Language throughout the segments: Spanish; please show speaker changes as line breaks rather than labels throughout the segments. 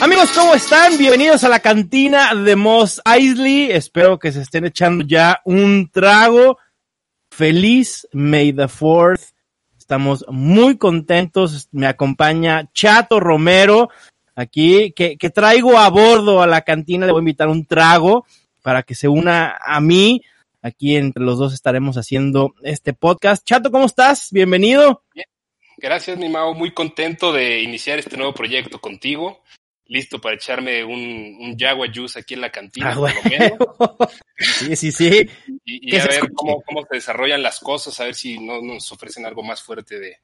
Amigos, ¿cómo están? Bienvenidos a la cantina de Moss Eisley. Espero que se estén echando ya un trago. Feliz May the Fourth. Estamos muy contentos. Me acompaña Chato Romero aquí, que, que traigo a bordo a la cantina. Le voy a invitar un trago para que se una a mí. Aquí entre los dos estaremos haciendo este podcast. Chato, ¿cómo estás? Bienvenido.
Bien. Gracias, mi Mao. Muy contento de iniciar este nuevo proyecto contigo. Listo para echarme un, un Jaguar Juice aquí en la cantina,
Ah,
por lo menos.
Sí, sí, sí.
Y, a ver cómo, cómo se desarrollan las cosas, a ver si no nos ofrecen algo más fuerte de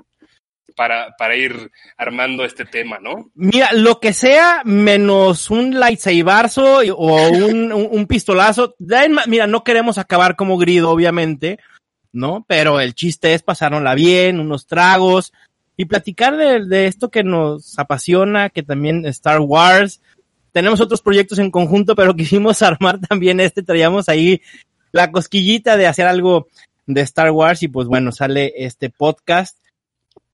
para, para ir armando este tema, ¿no?
Mira, lo que sea menos un lightsaberzo o un, un, un pistolazo. Mira, no queremos acabar como grido, obviamente, ¿no? Pero el chiste es pasárnosla bien, unos tragos y platicar de, de esto que nos apasiona, que también Star Wars. Tenemos otros proyectos en conjunto, pero quisimos armar también este. Traíamos ahí la cosquillita de hacer algo de Star Wars y pues bueno, sale este podcast.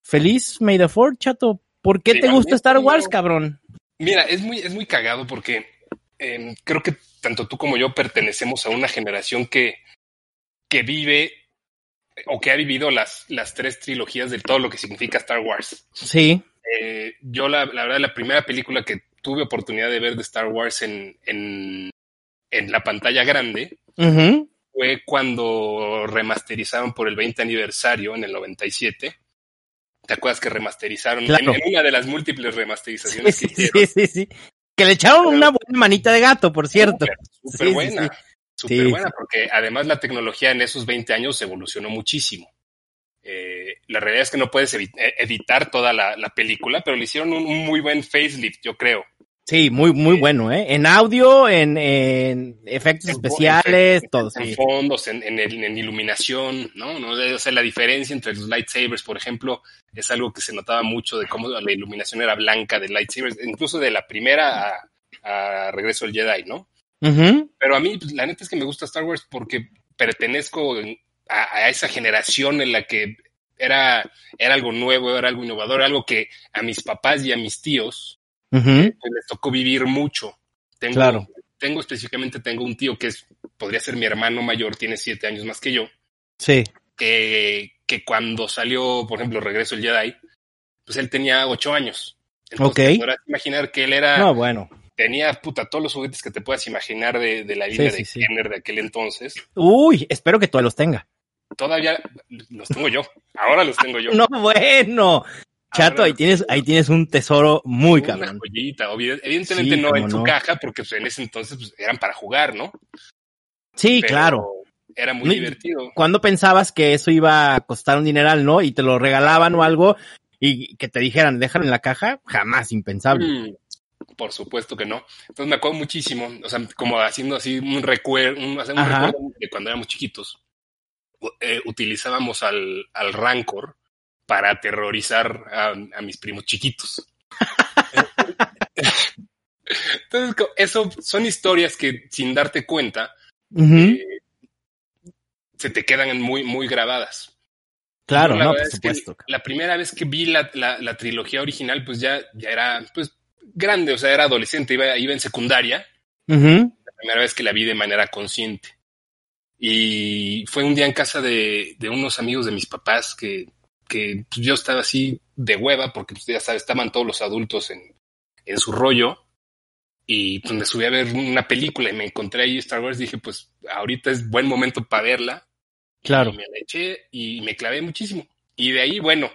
Feliz May the Fourth, chato. ¿Por qué te gusta Star Wars, cabrón?
Mira, es muy, es muy cagado porque eh, creo que tanto tú como yo pertenecemos a una generación que, que vive o que ha vivido las, las tres trilogías de todo lo que significa Star Wars.
Sí,
Eh, yo, la, la verdad, la primera película que tuve oportunidad de ver de Star Wars en, en, en la pantalla grande fue cuando remasterizaron por el 20 aniversario en el 97. ¿Te acuerdas que remasterizaron
Claro.
en, en una de las múltiples remasterizaciones
sí,
que hicieron?
sí, sí, sí. Que le echaron
Pero-
una buena manita de gato, por cierto.
Súper,
Sí,
súper
sí,
buena.
sí.
Súper
Sí,
buena, porque además la tecnología en esos 20 años evolucionó muchísimo. Eh, la realidad es que no puedes eh, editar toda la, la película, pero le hicieron un, un muy buen facelift, yo creo.
Sí, muy, muy bueno, ¿eh? En audio, en, en efectos
En
especiales,
en-
todo,
En
sí.
fondos, en, en, el- en iluminación, ¿no? ¿no? O sea, la diferencia entre los lightsabers, por ejemplo, es algo que se notaba mucho de cómo la iluminación era blanca de lightsabers, incluso de la primera a, a Regreso al Jedi, ¿no? Pero a mí, pues, la neta es que me gusta Star Wars porque pertenezco a, a esa generación en la que era, era algo nuevo, era algo innovador, algo que a mis papás y a mis tíos pues, les tocó vivir mucho. Tengo,
Claro.
tengo específicamente, tengo un tío que es, podría ser mi hermano mayor, tiene siete años más que yo,
Sí,
que, que cuando salió, por ejemplo, Regreso el Jedi, pues él tenía ocho años. Entonces,
Ok.
te podrás imaginar que él era,
no, bueno.
Tenía puta todos los juguetes que te puedas imaginar de, de la línea
sí,
de
sí.
Kenner de aquel entonces.
Uy, espero que todavía los tenga.
Todavía los tengo yo. Ahora los tengo yo.
No, bueno. Chato,
Ahora
ahí tienes, ahí tienes un tesoro muy
Una
cabrón.
joyita. Evidentemente no en
no.
caja, porque pues, en ese entonces pues, eran para jugar, ¿no?
Sí,
Pero
claro.
Era muy divertido.
¿Cuándo pensabas que eso iba a costar un dineral, no? Y te lo regalaban o algo y que te dijeran, déjalo en la caja, jamás impensable.
Mm, por supuesto que no. Entonces me acuerdo muchísimo, o sea, como haciendo así un recuerdo, un, recuerdo de cuando éramos chiquitos. Eh, utilizábamos al, al Rancor para aterrorizar a, a mis primos chiquitos. Entonces, eso son historias que sin darte cuenta eh, se te quedan muy, muy grabadas.
Claro,
la
no, por supuesto.
la primera vez que vi la, la, la trilogía original, pues ya, ya era pues grande, o sea, era adolescente, iba, iba en secundaria, la primera vez que la vi de manera consciente. Y fue un día en casa de, de unos amigos de mis papás que, que pues, yo estaba así de hueva, porque pues, ya sabes, estaban todos los adultos en, en su rollo. Y pues me subí a ver una película y me encontré ahí Star Wars. Dije, pues ahorita es buen momento para verla.
Claro.
Y me la eché y me clavé muchísimo. Y de ahí, bueno,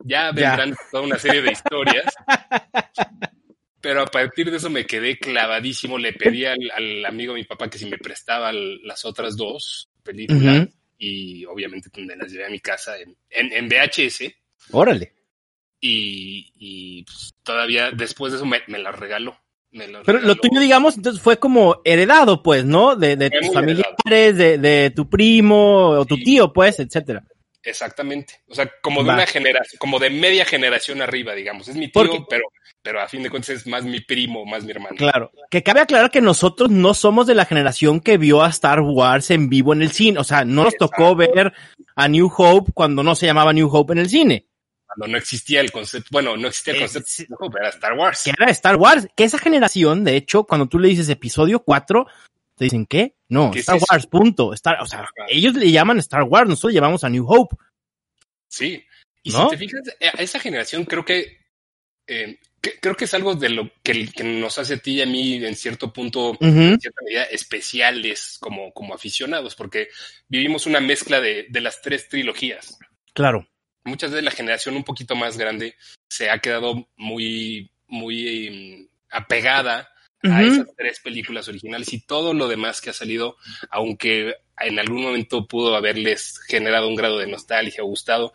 ya
Ya.
vendrán toda una serie de historias. Pero a partir de eso me quedé clavadísimo. Le pedí al, al amigo de mi papá que si me prestaba las otras dos películas. Y obviamente pues, me las llevé a mi casa en, en, en VHS.
Órale.
Y, y, pues, todavía después de eso me, me las regaló. Me las
Pero lo tuyo, digamos, entonces fue como heredado, pues, ¿no? De, de tus familiares, de, de tu primo o tu tío, pues, etcétera.
Exactamente. O sea, como de
Va.
una generación, como de media generación arriba, digamos. Es mi tío,
Porque-
pero, pero a fin de cuentas es más mi primo, más mi hermano.
Claro. Que cabe aclarar que nosotros no somos de la generación que vio a Star Wars en vivo en el cine. O sea, no nos tocó ver a New Hope cuando no se llamaba New Hope en el cine.
Cuando no existía el concepto, bueno, no existía el
Eh,
concepto, no, era Star Wars.
que era Star Wars, que esa generación, de hecho, cuando tú le dices episodio 4, te dicen, ¿qué? No,
¿Qué es
Star? Wars, punto. Star, o sea, ellos le llaman Star Wars, nosotros le llamamos a New Hope.
Sí. Y
¿No?
si te fijas, eh, a esa generación creo que, eh, que- creo que es algo de lo que, que nos hace a ti y a mí en cierto punto, en cierta medida, especiales como, como aficionados, porque vivimos una mezcla de, de las tres trilogías.
Claro.
Muchas veces la generación un poquito más grande se ha quedado muy, muy mm, apegada a esas tres películas originales y todo lo demás que ha salido, aunque en algún momento pudo haberles generado un grado de nostalgia o gustado,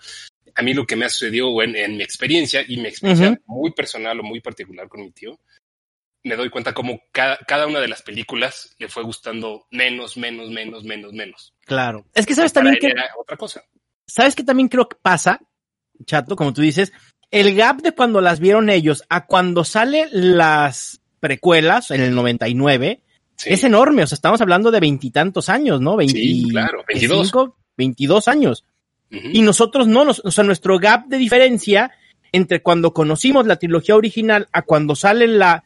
a mí lo que me ha sucedido en, en mi experiencia y mi experiencia muy personal o muy particular con mi tío, me doy cuenta como cada, cada una de las películas le fue gustando menos, menos, menos, menos, menos.
Claro. Es que sabes también que,
era otra cosa.
sabes que también creo que pasa, chato, como tú dices, el gap de cuando las vieron ellos a cuando salen las precuelas en el 99
Sí.
es enorme. O sea, estamos hablando de veintitantos años, ¿no?
Sí,
20,
claro, 22.
25, 22 años. Y nosotros no, nos, o sea, nuestro gap de diferencia entre cuando conocimos la trilogía original a cuando salen la,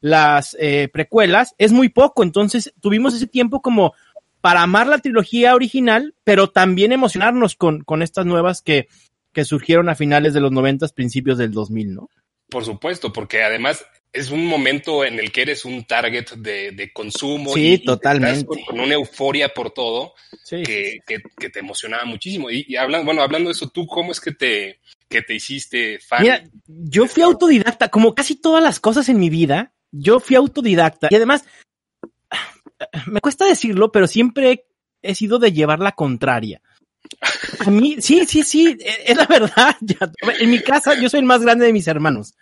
las eh, precuelas es muy poco. Entonces tuvimos ese tiempo como para amar la trilogía original, pero también emocionarnos con, con estas nuevas que, que surgieron a finales de los noventas, principios del 2000, ¿no?
Por supuesto, porque además es un momento en el que eres un target de, de consumo.
Sí,
y- y estás
totalmente.
Con, con una euforia por todo
Sí.
que, que, que te emocionaba muchísimo. Y, y hablando, bueno, hablando de eso, ¿tú cómo es que te, que te hiciste fan?
Mira, yo fui autodidacta, como casi todas las cosas en mi vida, yo fui autodidacta. Y además, me cuesta decirlo, pero siempre he sido de llevar la contraria. A mí, sí, sí, sí, es la verdad. ya. En mi casa, yo soy el más grande de mis hermanos.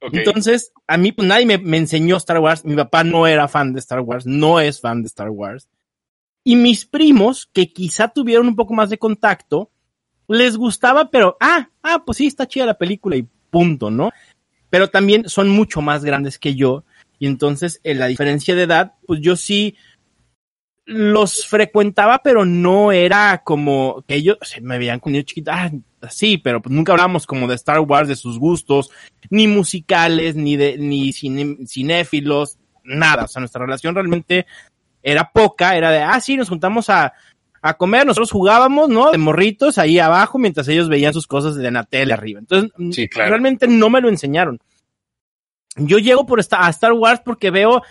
Entonces, a mí, pues nadie me, enseñó Star Wars. Mi papá no era fan de Star Wars, no es fan de Star Wars. Y mis primos, que quizá tuvieron un poco más de contacto, les gustaba, pero, ah, ah, pues sí, está chida la película y punto, ¿no? Pero también son mucho más grandes que yo. Y entonces, en la diferencia de edad, pues yo sí los frecuentaba, pero no era como que ellos se me veían con niño chiquito, ah, sí, pero pues nunca hablamos como de Star Wars, de sus gustos, ni musicales, ni de, ni cine- cinéfilos, nada. O sea, nuestra relación realmente era poca, era de, ah, sí, nos juntamos a, a comer, nosotros jugábamos, ¿no? De morritos ahí abajo, mientras ellos veían sus cosas de la tele arriba. Entonces,
Sí, claro.
realmente no me lo enseñaron. Yo llego por esta, a Star Wars porque veo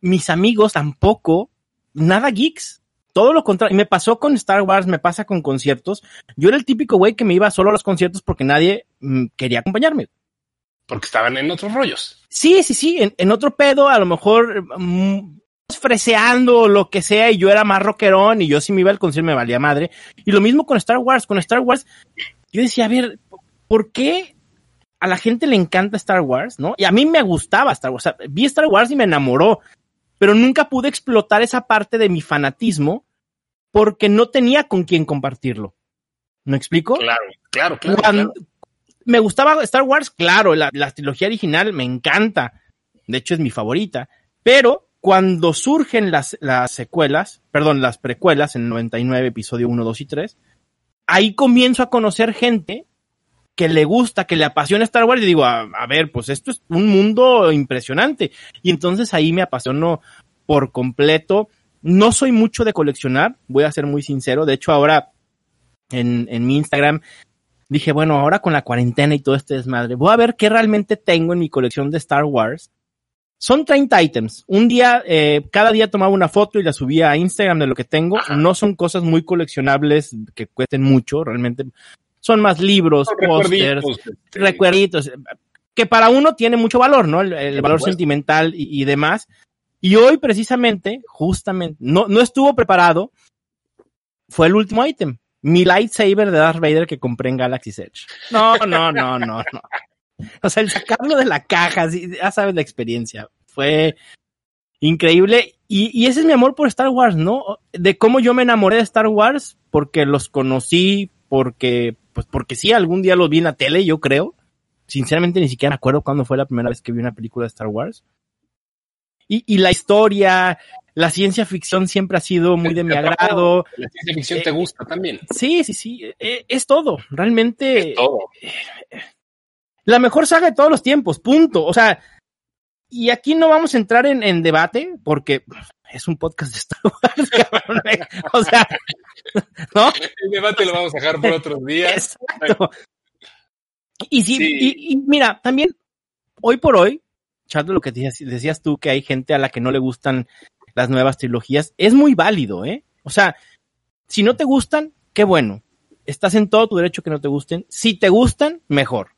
mis amigos tampoco, nada geeks. Todo lo contrario. Y me pasó con Star Wars, me pasa con conciertos. Yo era el típico güey que me iba solo a los conciertos porque nadie mm, quería acompañarme.
porque estaban en otros rollos.
Sí, sí, sí, en, en otro pedo, a lo mejor mm, freseando o lo que sea, y yo era más rockerón, y yo si me iba al concierto me valía madre. Y lo mismo con Star Wars, con Star Wars, yo decía, a ver, ¿por qué a la gente le encanta Star Wars, no? Y a mí me gustaba Star Wars, o sea, vi Star Wars y me enamoró, pero nunca pude explotar esa parte de mi fanatismo porque no tenía con quién compartirlo. ¿Me explico?
Claro, claro, claro.
Cuando-
claro.
Me gustaba Star Wars, claro, la, la trilogía original me encanta. De hecho, es mi favorita. Pero cuando surgen las, las secuelas, perdón, las precuelas en el 99, episodio 1, 2 y 3, ahí comienzo a conocer gente que le gusta, que le apasiona Star Wars y digo, a, a ver, pues esto es un mundo impresionante. Y entonces ahí me apasionó por completo. No soy mucho de coleccionar, voy a ser muy sincero. De hecho, ahora en, en mi Instagram dije, bueno, ahora con la cuarentena y todo este desmadre, voy a ver qué realmente tengo en mi colección de Star Wars. Son 30 ítems. Un día, eh, cada día tomaba una foto y la subía a Instagram de lo que tengo. No son cosas muy coleccionables que cuesten mucho, realmente. Son más libros, pósters,
recuerditos, este,
recuerditos, que para uno tiene mucho valor, ¿no? El, valor sentimental y, y demás. Y hoy precisamente, justamente, no, no estuvo preparado, fue el último ítem. Mi lightsaber de Darth Vader que compré en Galaxy's Edge. No, no, no, no, no. O sea, el sacarlo de la caja, ya sabes la experiencia. Fue increíble. Y, y ese es mi amor por Star Wars, ¿no? De cómo yo me enamoré de Star Wars, porque los conocí, porque, pues porque sí, algún día los vi en la tele, yo creo. Sinceramente ni siquiera me acuerdo cuándo fue la primera vez que vi una película de Star Wars. Y, y la historia, La ciencia ficción siempre ha sido muy de mi agrado.
La ciencia ficción te gusta también.
Sí, sí, sí. eh, Es todo. Realmente.
Es todo.
la mejor saga de todos los tiempos, punto. O sea, y aquí no vamos a entrar en, en debate porque es un podcast de Star Wars, cabrón. O sea, ¿no?
El debate lo vamos a dejar por otros días.
Exacto. Y si,
Sí.
y, y mira, también, hoy por hoy, Chato, lo que decías, decías tú, que hay gente a la que no le gustan las nuevas trilogías, es muy válido, ¿eh? O sea, si no te gustan, qué bueno. Estás en todo tu derecho que no te gusten. Si te gustan, mejor.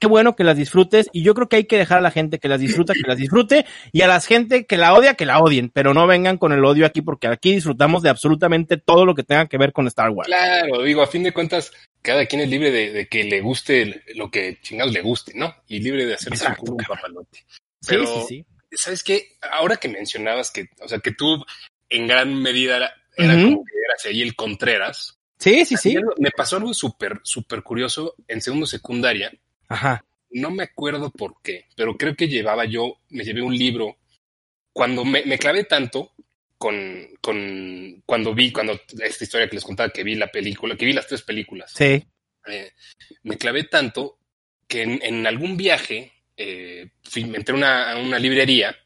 Qué bueno que las disfrutes y yo creo que hay que dejar a la gente que las disfruta, que las disfrute y a la gente que la odia, que la odien, pero no vengan con el odio aquí porque aquí disfrutamos de absolutamente todo lo que tenga que ver con Star Wars.
Claro, digo, a fin de cuentas, cada quien es libre de, de que le guste lo que chingados le guste, ¿no? Y libre de hacerse
Exacto,
un papalote.
Sí,
Pero,
sí, sí.
¿sabes qué? Ahora que mencionabas que, o sea, que tú en gran medida era, era como que eras ahí el Contreras.
Sí, sí, sí.
Me pasó algo súper, súper curioso en segundo secundaria.
Ajá.
No me acuerdo por qué, pero creo que llevaba yo, me llevé un libro. Cuando me, me clavé tanto con, con, cuando vi, cuando esta historia que les contaba, que vi la película, que vi las tres películas,
Sí.
eh, me clavé tanto que en, en algún viaje eh, entré a una, librería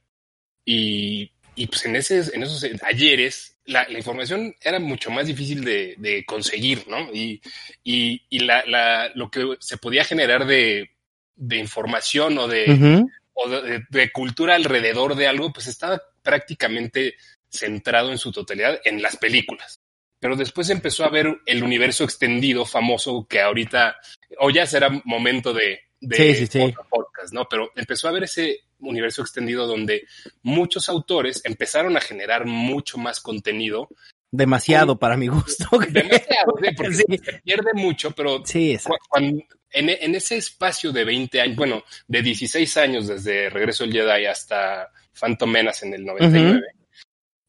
y, y pues en, ese, en esos ayeres la, la información era mucho más difícil de, de conseguir, ¿no? Y, y, y la, la, lo que se podía generar de, de información o de, o de, de cultura alrededor de algo, pues estaba prácticamente centrado en su totalidad en las películas. Pero después empezó a ver el universo extendido famoso que ahorita, o ya será momento de, de
Sí, sí, sí.
otro podcast, ¿no? Pero empezó a ver ese universo extendido donde muchos autores empezaron a generar mucho más contenido.
Demasiado para mi gusto.
Demasiado, porque se pierde mucho, pero
Sí,
cuando- en, en ese espacio de 20 años, bueno, de 16 años desde Regreso del Jedi hasta Phantom Menace en el 99,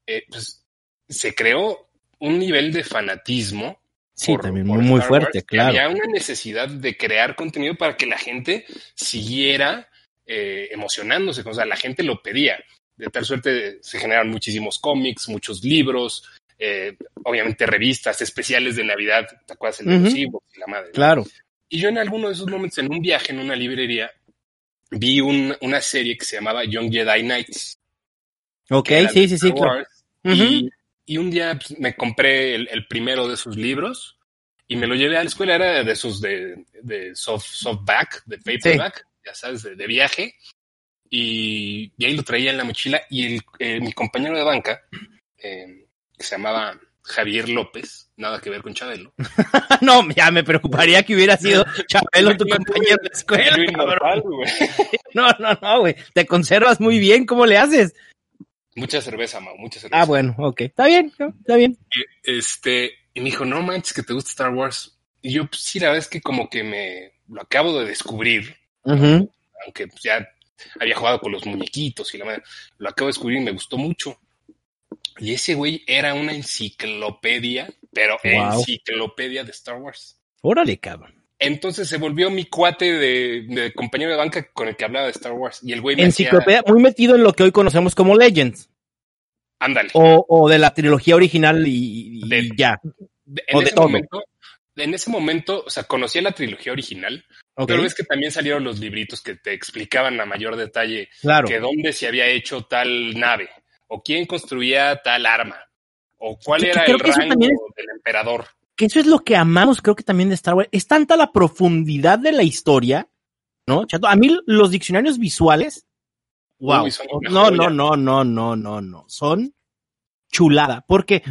eh, pues se creó un nivel de fanatismo.
Sí,
por-
también
por
muy,
Star
fuerte,
Wars,
claro.
Había una necesidad de crear contenido para que la gente siguiera eh, emocionándose, o sea, la gente lo pedía. De tal suerte se generaron muchísimos cómics, muchos libros, eh, obviamente revistas especiales de Navidad, ¿te acuerdas? El de los
Ujú.
Ewoks y la madre. ¿no?
Claro.
Y yo en alguno de esos momentos, en un viaje en una librería, vi un- una serie que se llamaba Young Jedi Knights.
Ok, sí,
de
sí, sí, claro.
Y, y un día pues, me compré el, el primero de sus libros y me lo llevé a la escuela. Era de esos de, de soft, softback, de paperback, ya sabes, de, de viaje. Y, y ahí lo traía en la mochila. Y el, eh, mi compañero de banca, eh, que se llamaba Javier López, nada que ver con Chabelo.
no, ya me preocuparía que hubiera sido Chabelo tu compañero de escuela. No, no, no, güey. Te conservas muy bien. ¿Cómo le haces?
Mucha cerveza, Mau, mucha cerveza.
Ah, bueno, ok. Está bien, está bien.
Este, y me dijo, no manches que te gusta Star Wars. Y yo, pues, sí, la verdad es que como que me lo acabo de descubrir, aunque pues, ya había jugado con los muñequitos y la madre, lo acabo de descubrir y me gustó mucho. Y ese güey era una enciclopedia, pero
Wow.
enciclopedia de Star Wars.
Órale, cabrón.
Entonces se volvió mi cuate de, de compañero de banca con el que hablaba de Star Wars. Y el güey me hacía-
Enciclopedia, muy metido en lo que hoy conocemos como Legends.
ándale.
O, o de la trilogía original y, y
De-
ya.
De-
o
en,
de
ese
todo.
momento, en ese momento, o sea, conocía la trilogía original,
Ok,
pero es que también salieron los libritos que te explicaban a mayor detalle
claro.
que dónde se había hecho tal nave, o quién construía tal arma, o cuál
Yo
era el rango del emperador.
Que eso es lo que amamos, creo que también de Star Wars. Es tanta la profundidad de la historia, ¿no? Chato, a mí los diccionarios visuales, wow.
Uy,
no, no, no, no, no, no, no. Son chulada, porque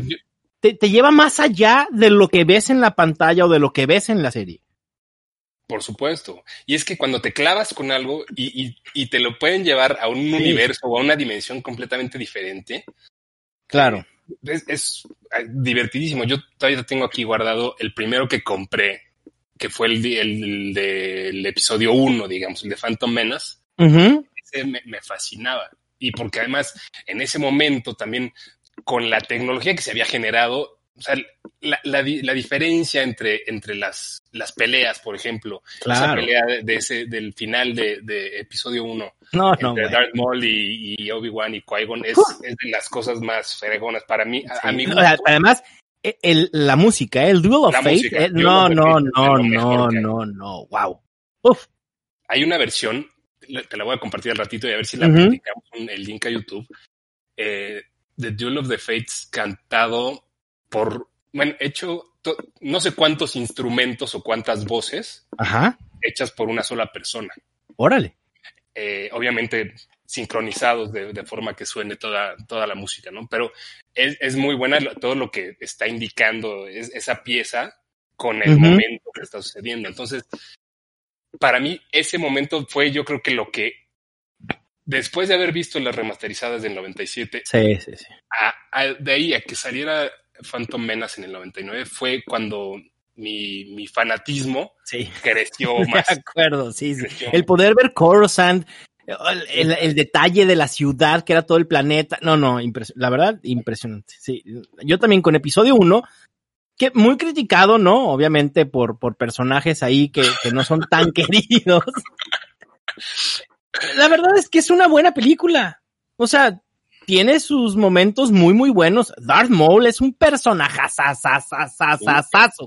te, te lleva más allá de lo que ves en la pantalla o de lo que ves en la serie.
Por supuesto. Y es que cuando te clavas con algo y, y- y te lo pueden llevar a un universo o a una dimensión completamente diferente,
Claro.
Es, es, divertidísimo. Yo todavía tengo aquí guardado el primero que compré, que fue el, de- el del episodio 1, digamos, el de Phantom Menace. Ese me, me fascinaba. Y porque además, en ese momento también, con la tecnología que se había generado, o sea, la, la, la, diferencia entre, entre las, las peleas, por ejemplo, claro. esa pelea de, de, ese, del final de, de episodio 1,
no,
entre
no,
Darth Maul y, y Obi-Wan y Qui-Gon, es, es, de las cosas más fregonas para mí.
Sí.
A, a mi
o sea, además, el, la música, el Duel of
La
Fate,
música,
eh, no, no,
Fate
no, no,
hay.
no, no, wow. Uf,
Hay una versión, te la voy a compartir al ratito y a ver si la
Ujú.
publicamos en el link a YouTube, eh, The Duel of the Fates cantado por, bueno, hecho, to- no sé cuántos instrumentos o cuántas voces
ajá,
hechas por una sola persona.
órale.
Eh, obviamente sincronizados de, de forma que suene toda, toda la música, ¿no? Pero es, es muy buena todo lo que está indicando es, esa pieza con el momento que está sucediendo. Entonces, para mí, ese momento fue yo creo que lo que, después de haber visto las remasterizadas del 97,
Sí, sí, sí.
a- a- de ahí a que saliera Phantom Menace en el 99, fue cuando mi, mi fanatismo
Sí.
creció
De
más.
acuerdo, sí, El poder ver Coruscant, el, el- el detalle de la ciudad, que era todo el planeta. No, no, la verdad, impresionante. Sí, yo también con episodio 1, que muy criticado, ¿no? Obviamente por, por personajes ahí que, que no son tan queridos. La verdad es que es una buena película. O sea, tiene sus momentos muy, muy buenos. Darth Maul es un personaje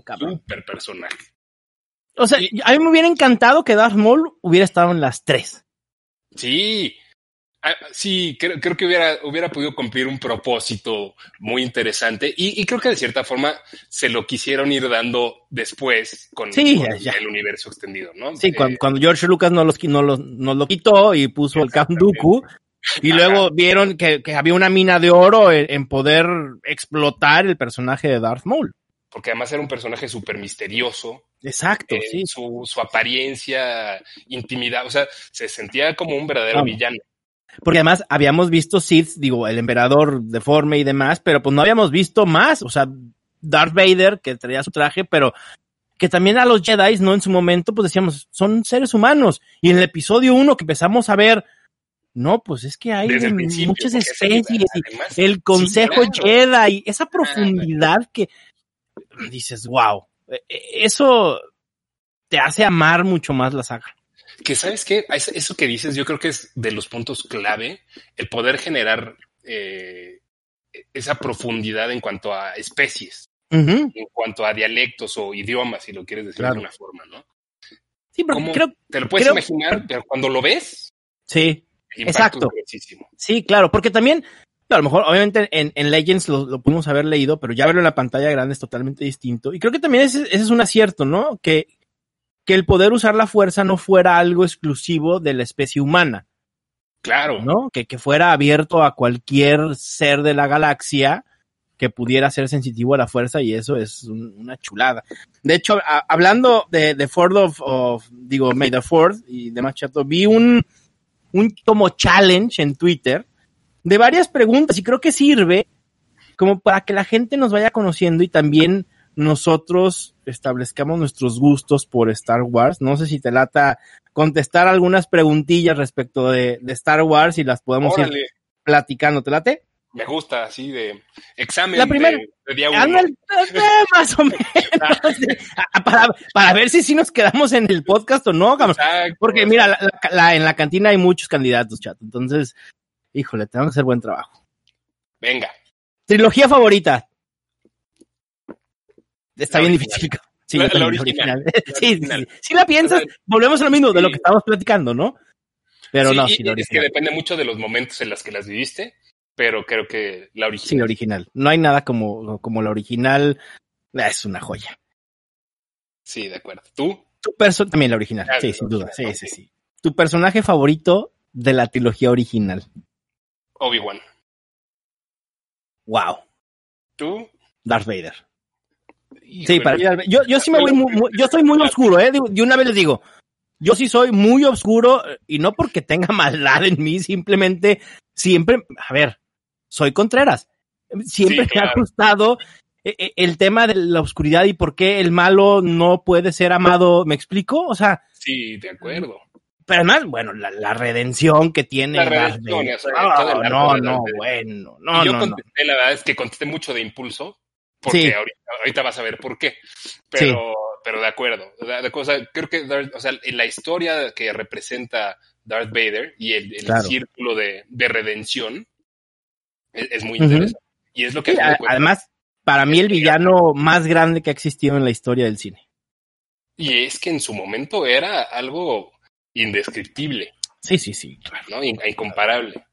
cabrón.
Super personaje.
O sea, a mí me hubiera encantado que Darth Maul hubiera estado en las tres.
Sí, Ah, sí, creo, creo que hubiera, hubiera podido cumplir un propósito muy interesante y, y creo que de cierta forma se lo quisieron ir dando después con,
Sí,
con
ya.
el universo extendido, ¿no?
Sí,
Eh,
cuando, cuando George Lucas nos, los, nos, los- nos lo quitó y puso el Count Dooku, y luego vieron que, que había una mina de oro en, en poder explotar el personaje de Darth Maul.
porque además era un personaje súper misterioso,
Exacto,
eh,
sí.
su, su apariencia, intimidad, o sea, se sentía como un verdadero
Vamos.
villano.
Porque además habíamos visto Sith, digo, el emperador deforme y demás, pero pues no habíamos visto más. O sea, Darth Vader, que traía su traje, pero que también a los Jedi, ¿no? En su momento, pues decíamos, son seres humanos. Y en el episodio 1 que empezamos a ver, no, pues es que hay
Desde
muchas especies y el consejo
Sí, claro.
Jedi, esa profundidad que dices, wow, eh, eh, eso te hace amar mucho más la saga.
Que sabes qué, Es- eso que dices, yo creo que es de los puntos clave, el poder generar eh, esa profundidad en cuanto a especies, en cuanto a dialectos o idiomas, si lo quieres decir
Claro.
de alguna forma, ¿no?
Sí, pero creo,
Te lo puedes
Creo-
imaginar, pero cuando lo ves,
sí, Exacto. Sí, claro, porque también, a lo mejor, obviamente en, en Legends lo, lo pudimos haber leído, pero ya verlo en la pantalla grande es totalmente distinto. Y creo que también ese, ese es un acierto, ¿no? Que, que el poder usar la fuerza no fuera algo exclusivo de la especie humana,
Claro.
¿no? Que, que fuera abierto a cualquier ser de la galaxia que pudiera ser sensitivo a la fuerza y eso es un- una chulada. De hecho, a- hablando de, de Ford of, of, digo, May the Ford y demás chato, vi un, un como challenge en Twitter de varias preguntas y creo que sirve como para que la gente nos vaya conociendo y también nosotros establezcamos nuestros gustos por Star Wars. No sé si te lata contestar algunas preguntillas respecto de, de Star Wars y las podemos ir platicando. ¿Te late?
Me gusta así de examen
La primera-
de, de día uno.
Ándale, más o menos. Para, para ver si sí nos quedamos en el podcast o no.
Exacto.
Porque mira, la- en la cantina hay muchos candidatos, chato. Entonces, híjole, tenemos que hacer buen trabajo.
Venga.
Trilogía favorita. Está
La
bien
original.
difícil. Sí,
La-
yo también,
la
la
original.
original.
La
Sí, sí,
original.
sí. Si la piensas, volvemos a lo mismo de lo que estábamos platicando, ¿no? Pero no, sí,
es que depende mucho de los momentos en los que las viviste, pero creo que la
Sí,
original.
la original. No hay nada como, como la original. Ah, Es una joya.
Sí, de acuerdo. ¿Tú?
Tu también la original. Sí, sin duda. Sí, sí, sí. Tu personaje favorito de la trilogía original.
Obi-Wan.
Wow.
¿Tú?
Darth Vader. Sí, para mí, Darth Vader- yo, yo sí me voy muy, muy- yo soy muy oscuro, eh. De una vez les digo, yo sí soy muy oscuro y no porque tenga maldad en mí, simplemente siempre, a ver, soy Contreras. Siempre
Sí,
me ha gustado eh, eh, el tema de la oscuridad y por qué el malo no puede ser amado. ¿Me explico? O sea,
Sí, de acuerdo.
pero además, bueno, la, la redención que tiene
La
Darth
redención, o sea,
No, no, no, bueno,
y
no,
yo
no, no.
contesté, la verdad es que contesté mucho de impulso, Porque
Sí.
ahorita, ahorita vas a ver por qué. Pero, pero de acuerdo. O sea, creo que Darth- o sea, en la historia que representa Darth Vader y el, el
Claro.
círculo de, de redención es, es muy interesante. Y es lo que
Sí,
de
además, para mí el villano más grande que ha existido en la historia del cine.
Y es que en su momento era algo indescriptible,
Sí, sí, sí.
¿no? In- incomparable.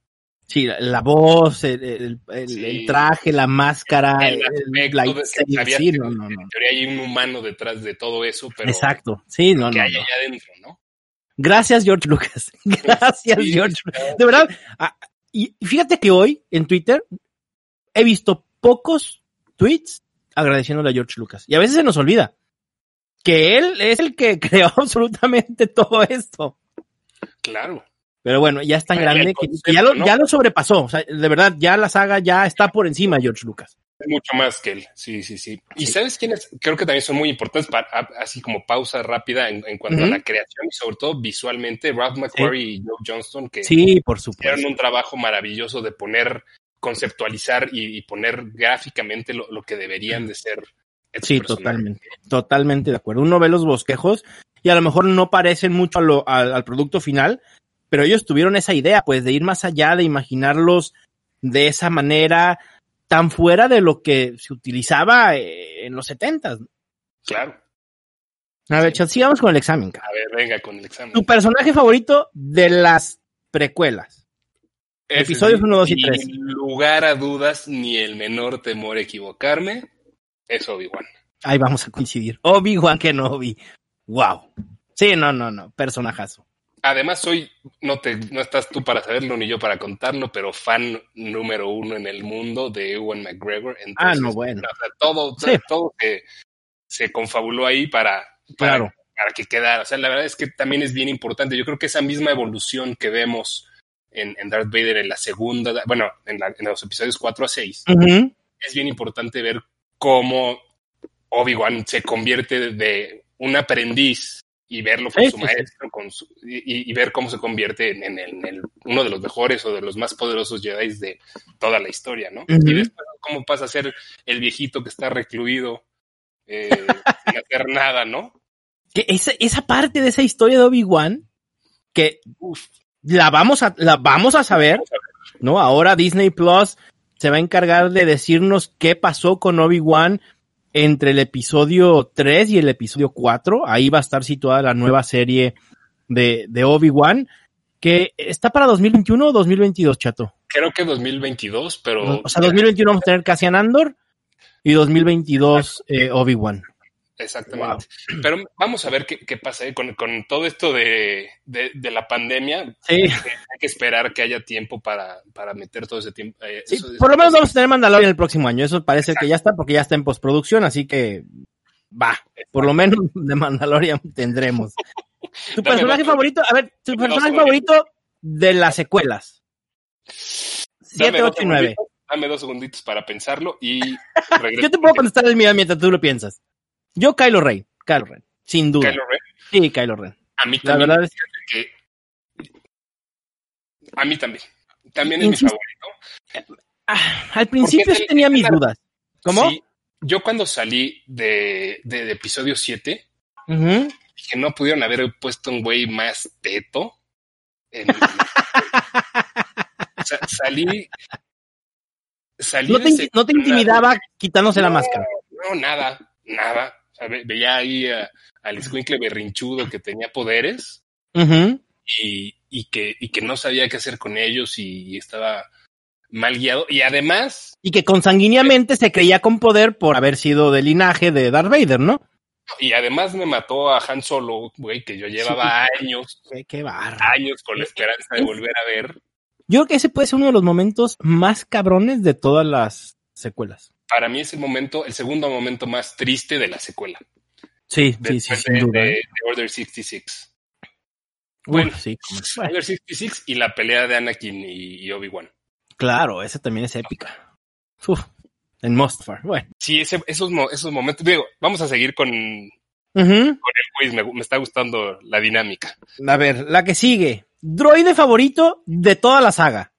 Sí, la, la voz, el, el- el-
Sí.
el traje, la máscara,
El
el,
aspecto de
lightsaber,
sabías
sí, no, no, no.
En teoría hay un humano detrás de todo eso, pero
Exacto, sí, no,
que
no,
hay
no.
allá adentro, ¿no?
Gracias, George Lucas. Gracias,
Sí,
George. De verdad. Y fíjate que hoy en Twitter he visto pocos tweets agradeciéndole a George Lucas. Y a veces se nos olvida que él es el que creó absolutamente todo esto.
Claro.
Pero bueno, ya es tan grande que,
concepto,
que ya, lo,
¿no?
ya lo sobrepasó. O sea, de verdad, ya la saga ya está por encima de George Lucas.
Es mucho más que él, sí, sí, sí. ¿Y
Sí.
sabes quiénes? Creo que también son muy importantes, para, así como pausa rápida en, en cuanto a la creación y sobre todo visualmente, Ralph McQuarrie y Joe Johnston, que
Sí, por
hicieron
supuesto.
un trabajo maravilloso de poner, conceptualizar y, y poner gráficamente lo, lo que deberían de ser. estos
Sí,
personajes.
totalmente. Totalmente de acuerdo. Uno ve los bosquejos y a lo mejor no parecen mucho a lo- al producto final, pero ellos tuvieron esa idea, pues, de ir más allá, de imaginarlos de esa manera tan fuera de lo que se utilizaba eh, en los setentas.
Claro.
A ver,
Sí.
chat, sigamos con el examen. cabrón.
A ver, venga con el examen.
Tu personaje favorito de las precuelas.
Ese
episodios
sí,
uno, dos y
sin
tres.
lugar a dudas, ni el menor temor a equivocarme, es Obi-Wan.
Ahí vamos a coincidir. Obi-Wan Kenobi. Wow. Sí, no, no, no. Personajazo.
Además, soy, no te, no estás tú para saberlo ni yo para contarlo, pero fan número uno en el mundo de Ewan McGregor. Entonces,
Ah, no, bueno.
o sea, todo,
Sí.
todo se, se confabuló ahí para, para,
Claro.
para que quedara. O sea, la verdad es que también es bien importante. Yo creo que esa misma evolución que vemos en, en Darth Vader en la segunda, bueno, en, la- en los episodios 4 a 6,
Ujú.
es bien importante ver cómo Obi-Wan se convierte de un aprendiz y verlo con
Sí,
su
sí,
maestro con su- y, y ver cómo se convierte en, en el- en el- uno de los mejores o de los más poderosos Jedi de toda la historia, ¿no? Y después cómo pasa a ser el viejito que está recluido eh, sin hacer nada, ¿no?
que esa, esa parte de esa historia de Obi-Wan, que
Uf,
la vamos a, la vamos a saber,
vamos a ver.
¿no? Ahora Disney Plus se va a encargar de decirnos qué pasó con Obi-Wan entre el episodio 3 y el episodio 4. Ahí va a estar situada la nueva serie de, de Obi-Wan, que está para 2021 o 2022, chato.
Creo que 2022, pero
O sea, 2021 vamos a tener Cassian Andor y 2022 eh, Obi-Wan.
Exactamente. Pero vamos a ver qué, qué pasa ¿eh? con, con todo esto de, de, de la pandemia.
Sí.
Hay que esperar que haya tiempo para, para meter todo ese tiempo. eh,
Sí,
eso-
por lo menos vamos a tener Mandalorian el próximo año. Eso parece que ya está porque ya está en postproducción, así que va. Por lo menos de Mandalorian tendremos. ¿Tu
Dame
personaje favorito? A ver, tu
dame
personaje favorito de las secuelas.
Dame
7,
dos
8 y 9.
segunditos, Dame dos segunditos para pensarlo y regreso.
Yo te puedo contestar el mío mientras tú lo piensas. Yo, Kylo Ren. Kylo Ren. Sin duda.
Kylo Ren.
Sí, Kylo Ren.
A mí
La
también.
verdad es
que a mí también. También es mi favorito.
ah, al principio
el-
tenía mis
la-
dudas. ¿Cómo?
Sí, yo cuando salí de, de, de episodio 7,
Ujú.
dije, no pudieron haber puesto un güey más teto. en- o sea, salí. Salí
no, te, no intimidaba quitándose la máscara.
No, nada, nada. O sea, ve- veía ahí a- al escuincle berrinchudo que tenía poderes y, y que, y que no sabía qué hacer con ellos y, y estaba mal guiado. Y además,
Y que consanguíneamente se creía con poder por haber sido del linaje de Darth Vader, ¿no?
y además me mató a Han Solo, güey, que yo llevaba años,
Qué, qué barra.
años con la esperanza de volver a ver.
Yo creo que ese puede ser uno de los momentos más cabrones de todas las secuelas.
Para mí es el momento, el segundo momento más triste de la secuela.
Sí, sí, sí,
Después
sin
de,
duda.
de-
¿eh?
de Order 66.
Uf,
bueno.
sí, como-
Order 66 y la pelea de Anakin y, Obi-Wan.
claro, esa también es épica. Uf, en Mustafar. Bueno.
Sí, ese- esos, esos momentos. Digo, vamos a seguir con, con el quiz. Me, me está gustando la dinámica.
A ver, la que sigue. Droide favorito de toda la saga.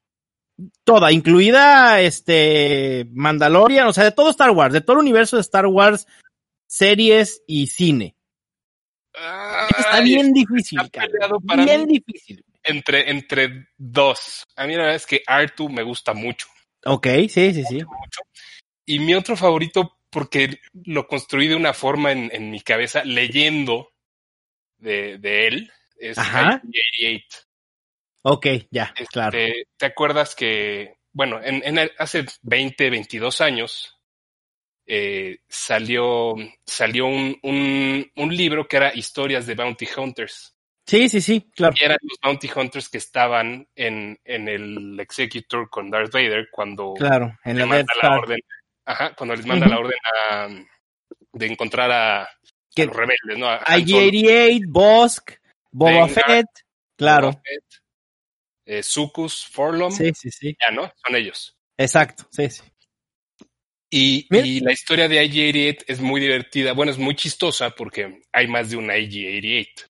Toda, incluida este Mandalorian, o sea, de todo Star Wars, de todo el universo de Star Wars, series y cine. está bien difícil,
está para
bien difícil.
Entre, entre dos. A mí la verdad es que Artu me gusta mucho.
Ok, sí, sí, sí.
Y mi otro favorito, porque lo construí de una forma en, en mi cabeza, leyendo de, de él, es
Ajá.
88.
Ok, ya,
Este,
claro.
¿Te acuerdas que, bueno, en, hace 20, 22 años eh, salió, salió un, un, un libro que era Historias de Bounty Hunters?
Sí, sí, sí, claro.
Y eran los Bounty Hunters que estaban en, en el Executor con Darth Vader cuando
Claro, en
le
la
manda la orden. Ajá, cuando les manda la orden a, de encontrar a, a los rebeldes, ¿no? A
IG-88, Bosk, Boba. Fett, claro.
Boba Fett, eh, Sucus, Forlom,
Sí, sí, sí.
ya, ¿no? Son ellos.
Exacto, sí, sí.
Y, la historia de IG-88 es muy divertida. Bueno, es muy chistosa porque hay más de una IG-88.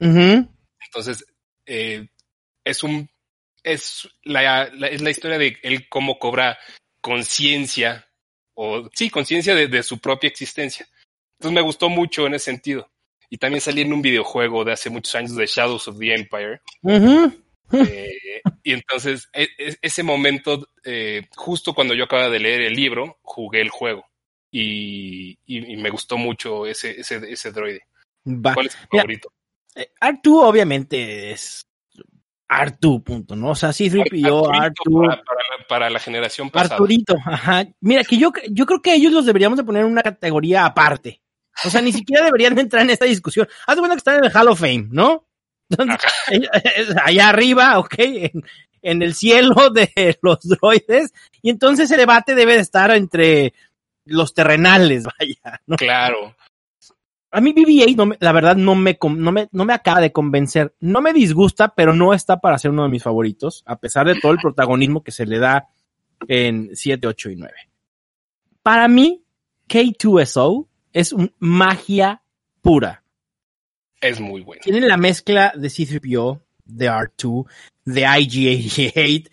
Ujú.
Entonces, eh, es un es la, la- es la historia de él cómo cobra conciencia, o sí, conciencia de, de su propia existencia. Entonces me gustó mucho en ese sentido. Y también salí en un videojuego de hace muchos años de Shadows of the Empire. Eh, y entonces, e- e- ese momento, eh, justo cuando yo acababa de leer el libro, jugué el juego. Y, y- y me gustó mucho ese, ese, ese droide.
Va.
¿Cuál es tu favorito?
Eh, R2 obviamente es R2, punto, ¿no? O sea, sí, y yo,
Arturito
R2,
Para, para la, para la generación pasada.
Arturito, ajá. Mira, que yo, yo creo que ellos los deberíamos de poner en una categoría aparte. O sea, ni siquiera deberían de entrar en esta discusión. Haz de cuenta que están en el Hall of Fame, ¿no? Entonces, allá arriba, ok, en, en el cielo de los droides, y entonces ese debate debe de estar entre los terrenales, vaya, ¿no?
Claro.
A mí BB-8, no me- la verdad, no me, no, me, no me acaba de convencer. No me disgusta, pero no está para ser uno de mis favoritos, a pesar de todo el protagonismo que se le da en 7, 8 y 9. Para mí, K2SO es un magia pura.
Es muy bueno.
Tienen la mezcla de C3PO, de R2, de IG-88.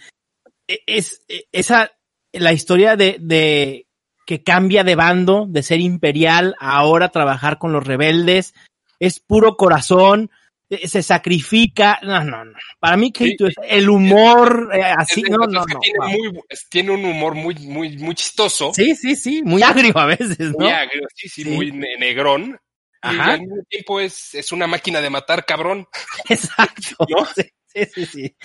E- Es, e- esa, la historia de, de que cambia de bando, de ser imperial, a ahora trabajar con los rebeldes. Es puro corazón, eh, se sacrifica. No, no, no. Para mí,
Sí.
K2 es el humor, eh, así, no, no,
que
no.
tiene,
wow.
muy, es- tiene un humor muy, muy, muy chistoso.
Sí, sí, sí, muy agrio a veces, ¿no?
Muy agrio, sí, sí,
Sí.
muy ne- negrón.
Ajá.
al mismo tiempo es, es una máquina de matar, cabrón.
Exacto.
¿No?
Sí, sí, sí, sí.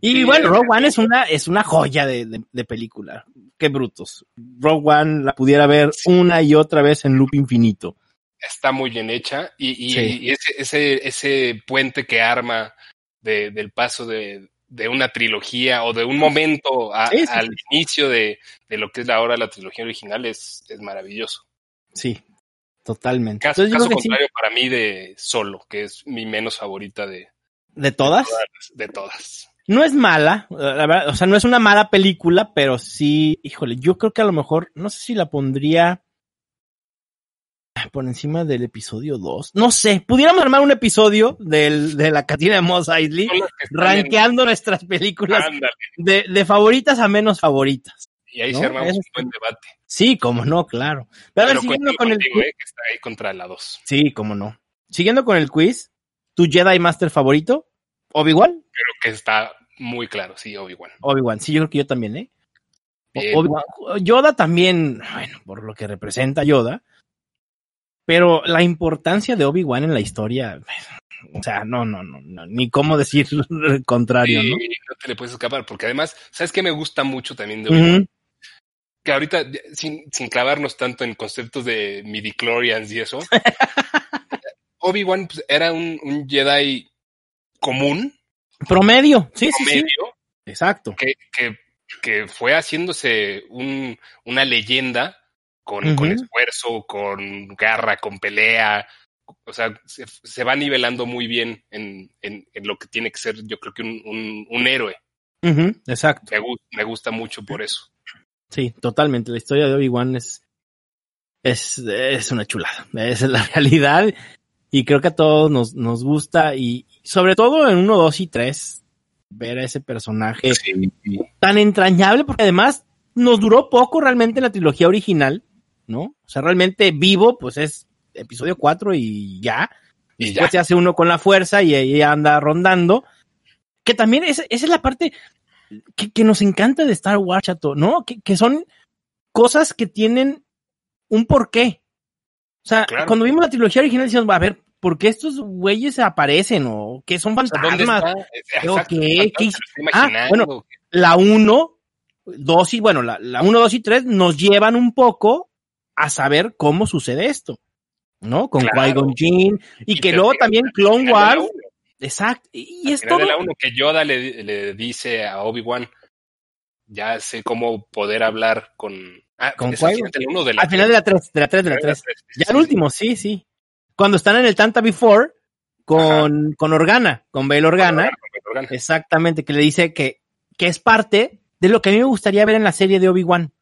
Y
Sí,
bueno, Rogue One es una, es una joya de, de- de película. Qué brutos. Rogue One la pudiera ver una y otra vez en loop infinito.
Está muy bien hecha. Y, y-
Sí.
y ese, ese, ese puente que arma de- del paso de, de una trilogía o de un momento a-
Sí, sí,
al inicio de, de lo que es ahora la trilogía original es, es maravilloso.
Sí, totalmente.
Caso,
Entonces sí,
contrario para mí de Solo, que es mi menos favorita de,
de todas.
todas, de todas.
No es mala, la verdad, o sea, no es una mala película, pero sí, híjole, yo creo que a lo mejor, no sé si la pondría por encima del episodio 2. No sé, pudiéramos armar un episodio del, de la Catina de Moss Eisley,
en-
rankeando nuestras películas de, de favoritas a menos favoritas.
Y ahí
¿No?
se armamos un buen debate.
Sí, como no, claro. Pero,
Pero
siguiendo con el
contigo, eh, que está ahí contra la 2.
Sí, como no. Siguiendo con el quiz, ¿tu Jedi Master favorito? ¿Obi-Wan?
Creo que está muy claro, sí, Obi-Wan.
Obi-Wan, sí, yo creo que yo también, ¿eh? Yoda también, bueno, por lo que representa Yoda. Pero la importancia de Obi-Wan en la historia, o sea, no, no, no, no, ni cómo decir el contrario,
Sí,
¿no?
no te le puedes escapar, porque además, ¿sabes qué me gusta mucho también de Obi-Wan? Que ahorita, sin, sin clavarnos tanto en conceptos de midichlorians y eso, Obi-Wan pues, era un, un Jedi común,
Promedio, sí, sí, sí.
promedio,
Exacto.
que, que, que fue haciéndose un, una leyenda con, con esfuerzo, con garra, con pelea. O sea, se, se va nivelando muy bien en, en, en lo que tiene que ser, yo creo que un, un, un héroe.
Ujú, Exacto.
Me, me gusta mucho por eso.
Sí, totalmente. La historia de Obi-Wan es, es, es una chulada. Esa es la realidad. Y creo que a todos nos, nos gusta. Y sobre todo en 1, 2 y 3. ver a ese personaje tan entrañable, porque además nos duró poco realmente la trilogía original, ¿no? O sea, realmente vivo, pues es episodio 4 y ya. Y Después se hace uno con la fuerza y ahí anda rondando. Que también es, esa es la parte que, nos encanta de Star Wars, chato, ¿no? Que, que son cosas que tienen un porqué. O sea, cuando vimos la trilogía original decíamos, a ver, ¿por qué estos güeyes aparecen? ¿O que son fantasmas? O ¿Qué? ¿Qué? Ah, bueno, la 1, 2 y, bueno, la, la 1, 2 y 3 nos llevan un poco a saber cómo sucede esto. ¿No? Con Qui-Gon Jinn. Y, que luego también Clone Wars. Exacto. Y, es todo.
la 1 que Yoda le, le dice a Obi-Wan, ya sé cómo poder hablar con.
Ah, ¿Con Al final de la 3, de la 3, de la 3. Ya el último, sí, sí. Cuando están en el Tanta Before con, con Organa, con Bail Organa, Exactamente, que le dice que, que es parte de lo que a mí me gustaría ver en la serie de Obi-Wan.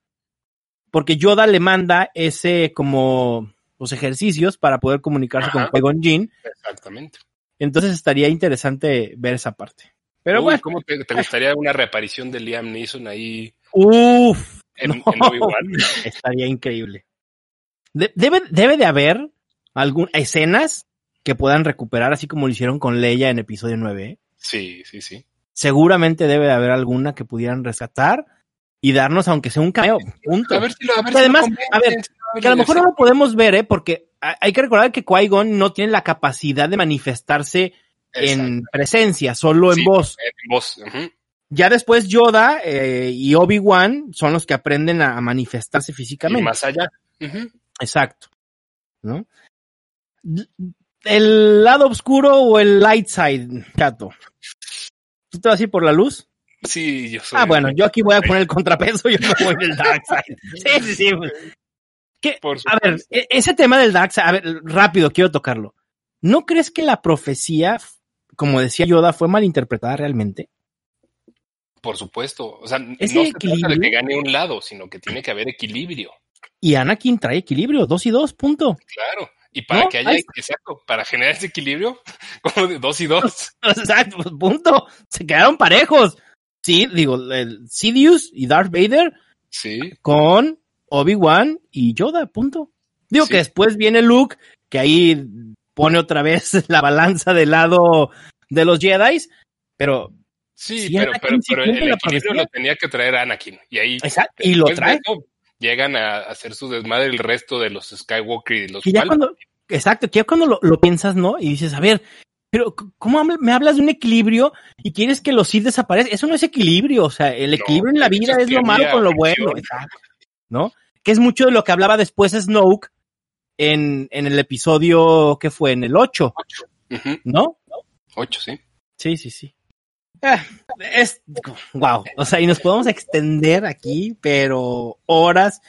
Porque Yoda le manda ese como los ejercicios para poder comunicarse con Qui-Gon Jinn.
Exactamente.
Entonces estaría interesante ver esa parte. Pero bueno.
¿Cómo te, gustaría una reaparición de Liam Neeson ahí?
Uf. En, Obi-Wan. Estaría increíble. debe, debe de haber algunas escenas que puedan recuperar, así como lo hicieron con Leia en episodio 9. ¿eh?
Sí, sí, sí.
Seguramente debe de haber alguna que pudieran rescatar y darnos, aunque sea un cameo. Punto.
A ver si lo, a ver
Además, a ver, que a lo mejor no lo podemos ver, ¿eh? Porque hay que recordar que Qui-Gon no tiene la capacidad de manifestarse en presencia, solo en voz.
En voz.
Ya después Yoda eh, y Obi-Wan son los que aprenden a manifestarse físicamente. Y
más allá.
Exacto. ¿No? ¿El lado oscuro o el light side, Chato? ¿Tú te vas a ir por la luz?
Sí, yo soy.
Ah, bueno, yo aquí voy a poner el contrapeso, yo me voy del dark side. Sí, sí, sí. Pues. a ver, e-, ese tema del side, a ver, rápido, quiero tocarlo. ¿No crees que la profecía, como decía Yoda, fue mal interpretada realmente?
Por supuesto. O sea, no se trata de que gane un lado, sino que tiene que haber equilibrio.
Y Anakin trae equilibrio, dos y dos, punto.
Claro. Y para que haya, exacto, para generar ese equilibrio, como de dos y dos.
Exacto, pues, punto. Se quedaron parejos. Sí, digo, el Sidious y Darth Vader.
Sí.
Con Obi-Wan y Yoda, punto. Digo que después viene Luke, que ahí pone otra vez la balanza del lado de los Jedi, pero
Sí, pero, pero, el equilibrio lo tenía que traer Anakin. Y ahí.
Exacto, y lo trae
llegan a hacer su desmadre el resto de los Skywalker y los
que ya cuando, Exacto, que ya cuando lo, piensas, ¿no? Y dices, a ver, pero ¿cómo me hablas de un equilibrio y quieres que los Sith desaparezcan? Eso no es equilibrio, o sea, el equilibrio en la vida es, lo malo con lo bueno, ¿no? Que es mucho de lo que hablaba después Snoke en, en el episodio que fue en el 8, ¿no?
8, sí.
Sí, sí, sí. Ah, es wow, o sea, y nos podemos extender aquí, pero horas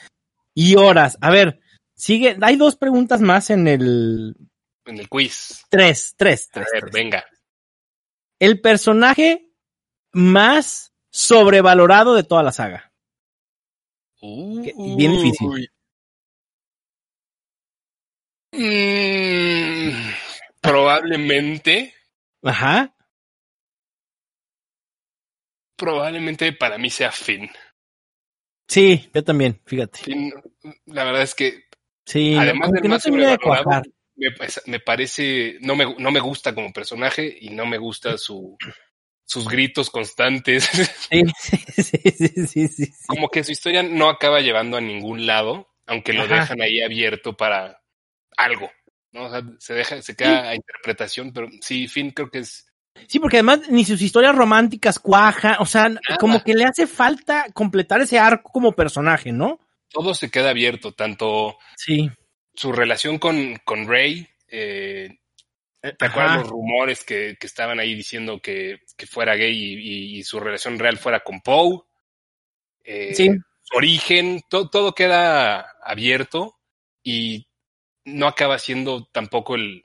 y horas. A ver, sigue, hay dos preguntas más en el
en el quiz.
Tres, tres, tres.
A ver, venga.
El personaje más sobrevalorado de toda la saga. Bien difícil.
Mm, probablemente.
Ajá
probablemente para mí sea Finn.
Sí, yo también, fíjate.
Finn, la verdad es que.
Sí, además de más
me, parece. No me, no me gusta como personaje y no me gusta su, sus gritos constantes.
Sí, sí, sí, sí,
Como que su historia no acaba llevando a ningún lado, aunque lo dejan ahí abierto para algo. ¿no? O sea, se deja, se queda a interpretación, pero sí, Finn creo que es
Sí, porque además ni sus historias románticas cuaja, o sea, como que le hace falta completar ese arco como personaje, ¿no?
Todo se queda abierto, tanto
sí.
su relación con, con Rey, eh, ¿te acuerdas los rumores que, que, estaban ahí diciendo que, que fuera gay y, su relación real fuera con Poe? Eh,
sí.
Su origen, todo queda abierto y no acaba siendo tampoco el,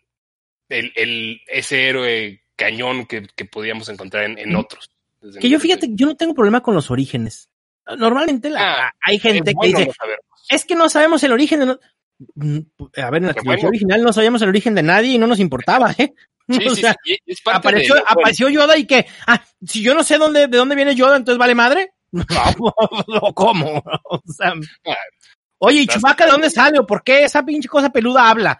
el, el ese héroe cañón que, que podíamos encontrar en, otros.
Que yo fíjate, yo no tengo problema con los orígenes. Normalmente la, ah, hay gente que dice, es que no sabemos el origen de... a ver, en la trilogía original no sabíamos el origen de nadie y no nos importaba, ¿eh?
Sí,
O sea,
sí,
apareció,
de-
apareció Yoda y que, ah, si yo no sé dónde, de dónde viene Yoda, entonces vale madre. No, ¿cómo? O sea, oye, ¿y Chewbacca de dónde sale? ¿O por qué esa pinche cosa peluda habla?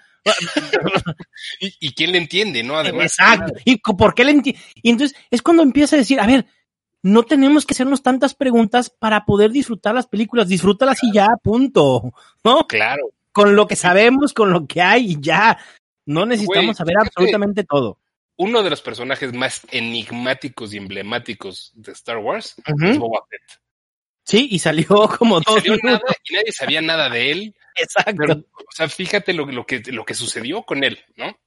y, y quién le entiende, ¿no? Además,
Exacto. ¿Y por qué le enti- Y entonces es cuando empieza a decir, a ver, no tenemos que hacernos tantas preguntas para poder disfrutar las películas. Disfrútalas y ya, punto. ¿No?
Claro.
Con lo que sabemos, con lo que hay y ya. No necesitamos
Güey,
saber absolutamente todo.
Uno de los personajes más enigmáticos y emblemáticos de Star Wars es Boba Fett.
Sí, y salió como
Y
dos
salió nada y nadie sabía nada de él.
Exacto.
Pero, o sea, fíjate lo, lo que, lo que sucedió con él, ¿no?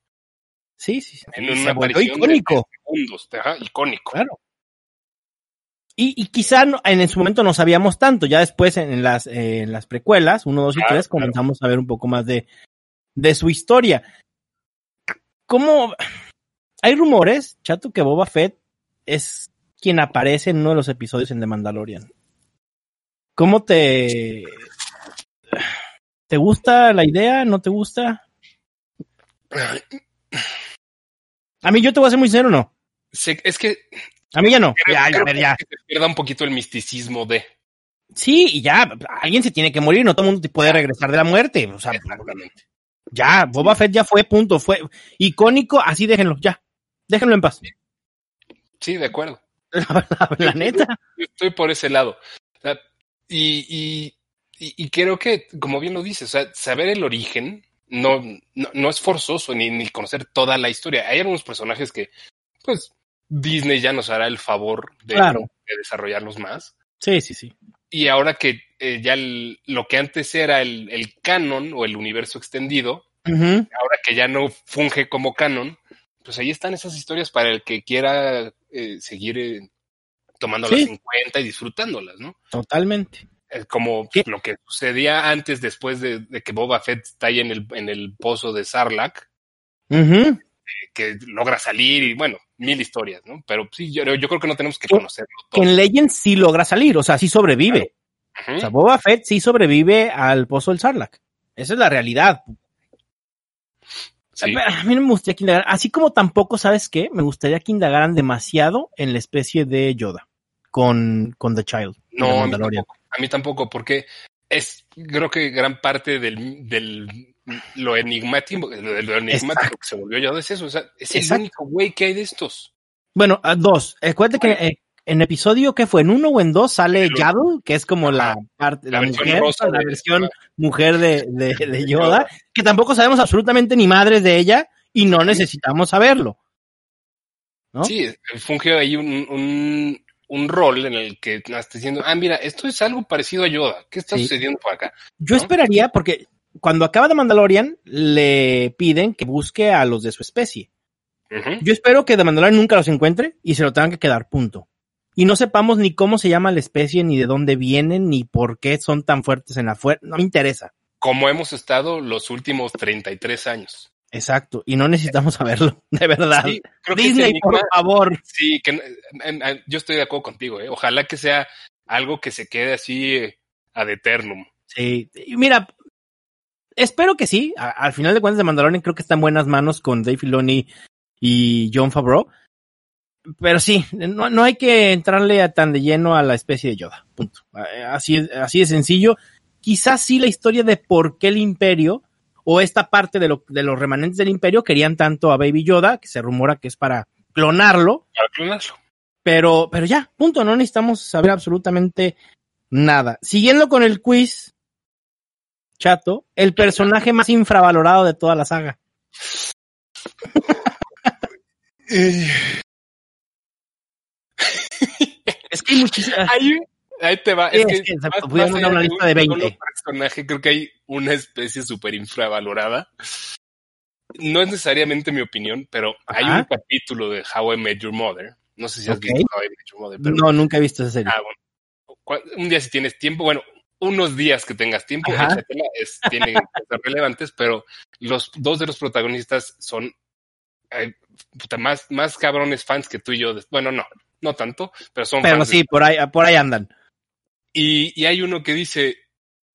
sí, sí, sí.
En una aparición de-
icónico.
Segundos, ajá, icónico.
Claro. Y, y quizá en su momento no sabíamos tanto, ya después en, las, eh, en las precuelas, 1, 2 y
Claro,
3,
claro.
comenzamos a ver un poco más de, de su historia. ¿Cómo? Hay rumores, chato, que Boba Fett es quien aparece en uno de los episodios en The Mandalorian. ¿Cómo te... ¿Te gusta la idea? ¿No te gusta? A mí yo te voy a ser muy sincero, no.
Se- es que
A mí ya no.
creo,
Ya, ya,
creo que
ya.
pierda un poquito el misticismo de.
Sí, y ya, alguien se tiene que morir, no todo el mundo te puede regresar de la muerte. O sea, ya, Boba Fett ya fue, punto, fue icónico, así déjenlo, ya. Déjenlo en paz.
Sí, de acuerdo.
La, la- la neta.
Yo estoy por ese lado. Y, y, y, y creo que, como bien lo dices, o sea, saber el origen no, no, no es forzoso ni, ni conocer toda la historia. Hay algunos personajes que, pues, Disney ya nos hará el favor de,
Claro.
de desarrollarlos más.
Sí, sí, sí.
Y ahora que eh, ya el- lo que antes era el, el canon o el universo extendido, ahora que ya no funge como canon, pues ahí están esas historias para el que quiera eh, seguir eh, tomándolas
Sí.
en cuenta y disfrutándolas, ¿no?
Totalmente.
Como
¿Qué?
lo que sucedía antes, después de, de que Boba Fett está ahí en el, en el pozo de Sarlacc,
Ujú.
Que logra salir y bueno, mil historias, ¿no? Pero sí, yo, yo creo que no tenemos que conocerlo
Que
todo.
en Legends sí logra salir, o sea, sí sobrevive.
Ujú.
O sea, Boba Fett sí sobrevive al pozo del Sarlacc. Esa es la realidad.
Sí.
A mí no me gustaría que indagaran, así como tampoco, ¿sabes qué? Me gustaría que indagaran demasiado en la especie de Yoda con, con The Child.
No, a mí, tampoco, a mí tampoco, porque es, creo que gran parte del, del lo enigmático, lo, lo enigmático que se volvió Yoda es eso, o sea, es el único güey que hay de estos.
Bueno, a dos. Acuérdate que eh, en episodio que fue en uno o en dos sale. Yaddle, que es como la parte, la,
La
mujer,
rosa
la
de-
versión mujer de, de, Yoda,
Yoda.
que tampoco sabemos absolutamente ni madres de ella y no necesitamos saberlo. ¿No?
Sí, funge ahí un, un, un rol en el que estás diciendo, ah, mira, esto es algo parecido a Yoda, ¿qué está
Sí.
sucediendo por acá?
Yo
¿no?
esperaría, porque cuando acaba de Mandalorian, le piden que busque a los de su especie. Yo espero que de Mandalorian nunca los encuentre y se lo tengan que quedar, punto. Y no sepamos ni cómo se llama la especie, ni de dónde vienen, ni por qué son tan fuertes en la fuerza. No me interesa.
Como hemos estado los últimos 33 años.
Exacto. Y no necesitamos saberlo, de verdad.
Sí, creo que
Disney, por favor.
Sí, que en- en- yo estoy de acuerdo contigo, ¿eh? Ojalá que sea algo que se quede así eh, ad eternum.
Sí. Y mira, espero que sí. A- al final de cuentas, de Mandalorian creo que está en buenas manos con Dave Filoni y John Favreau. Pero sí, no, no hay que entrarle a tan de lleno a la especie de Yoda. Punto. Así, es- así de sencillo. Quizás sí la historia de por qué el imperio o esta parte de, lo, de los remanentes del imperio querían tanto a Baby Yoda, que se rumora que es para clonarlo,
Para clonarlo.
pero, pero ya, punto, no necesitamos saber absolutamente nada. Siguiendo con el quiz, chato, el personaje más infravalorado de toda la saga. Es que hay muchísimas.
Ahí, ahí te va.
Sí,
es que
es que, exacto,
más-
una lista de
solo
20.
personaje, creo que hay una especie súper infravalorada. No es necesariamente mi opinión, pero hay un capítulo de How I Met Your Mother. No sé si has visto How I Met Your Mother, pero
No, nunca he visto esa serie.
Ah, bueno. Un día si tienes tiempo, bueno, unos días que tengas tiempo, échatela, es, tienen cosas relevantes, pero los dos de los protagonistas son eh, puta, más, más cabrones fans que tú y yo. bueno, no, no tanto, pero son
Pero
fans. de-
sí, por ahí, por ahí andan.
y, y hay uno que dice,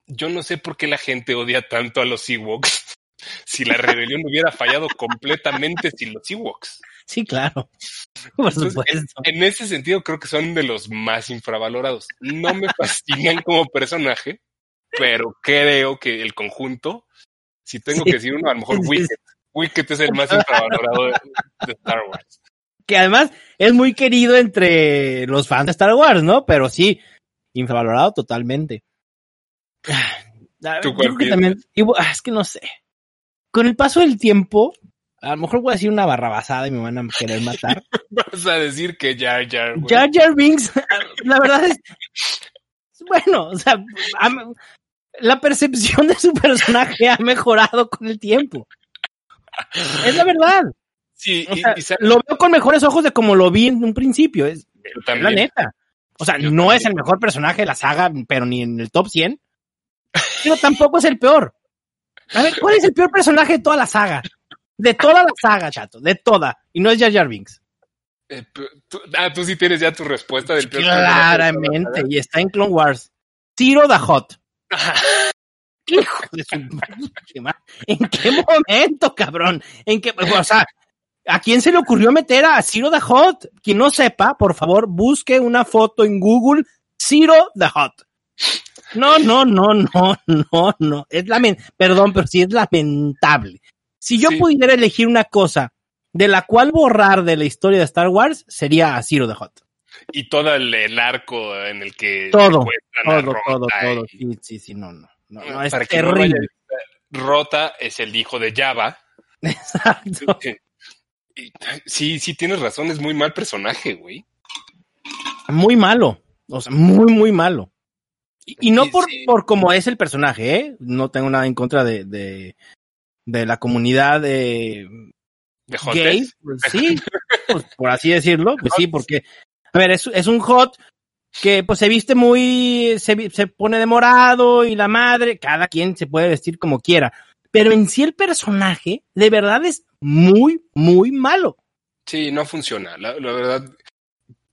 yo no sé por qué la gente odia tanto a los Ewoks. si la rebelión hubiera fallado completamente sin los Ewoks.
Sí, claro. Por
Entonces,
supuesto.
En ese sentido, creo que son de los más infravalorados. No me fascinan como personaje, pero creo que el conjunto, si tengo
Sí.
que decir uno, a lo mejor. Wicked. Wicked es el más infravalorado de, de Star Wars.
Que además es muy querido entre los fans de Star Wars, ¿no? Pero sí, infravalorado totalmente. Ah,
¿Tú
yo
cuál
creo que también, ah, es que no sé. Con el paso del tiempo, a lo mejor voy a decir una barrabasada y me van a querer matar.
Vas a decir que Jar Jar, güey.
Jar Jar Binks, la verdad es, bueno, o sea, la percepción de su personaje ha mejorado con el tiempo. Es la verdad.
Sí,
O sea,
y
lo veo con mejores ojos de como lo vi en un principio. Es, es la
también.
neta. O sea, no
también.
es el mejor personaje de la saga, pero ni en el top 100. Pero tampoco es el peor. A ver, ¿cuál es el peor personaje de toda la saga? De toda la saga, chato, de toda. Y no es Jar Jar Binks.
Eh, tú- ah, tú sí tienes ya tu respuesta del peor
Claramente, y está en Clone Wars. Zero the Hot. Hijo de su. ¿En qué momento, cabrón? ¿En qué, o sea, ¿a quién se le ocurrió meter a Zero the Hot? Quien no sepa, por favor, busque una foto en Google, Zero the Hot. No, no, no, no, no, no. Es lamen, perdón, pero sí es lamentable. Si yo
Sí.
pudiera elegir una cosa de la cual borrar de la historia de Star Wars, sería a Zero the Hot.
Y todo el, el arco en el que
Todo,
secuestran a
Todo, todo,
y-
todo. Sí, sí, sí, no, no. No, no, es
no
terrible.
visto, Rota es el hijo de Java.
Exacto.
Sí, sí, tienes razón, es muy mal personaje, güey.
Muy malo. O sea, muy, muy malo. Y, y no por,
sí.
por cómo es el personaje, ¿eh? No tengo nada en contra de, de, de la comunidad de
De
gay. Pues sí, pues, por así decirlo. Pues sí, porque, a ver, es, es un hot que pues se viste muy, se, se pone de morado y la madre, cada quien se puede vestir como quiera. Pero en sí el personaje, de verdad es muy, muy malo.
Sí, no funciona. La, la verdad,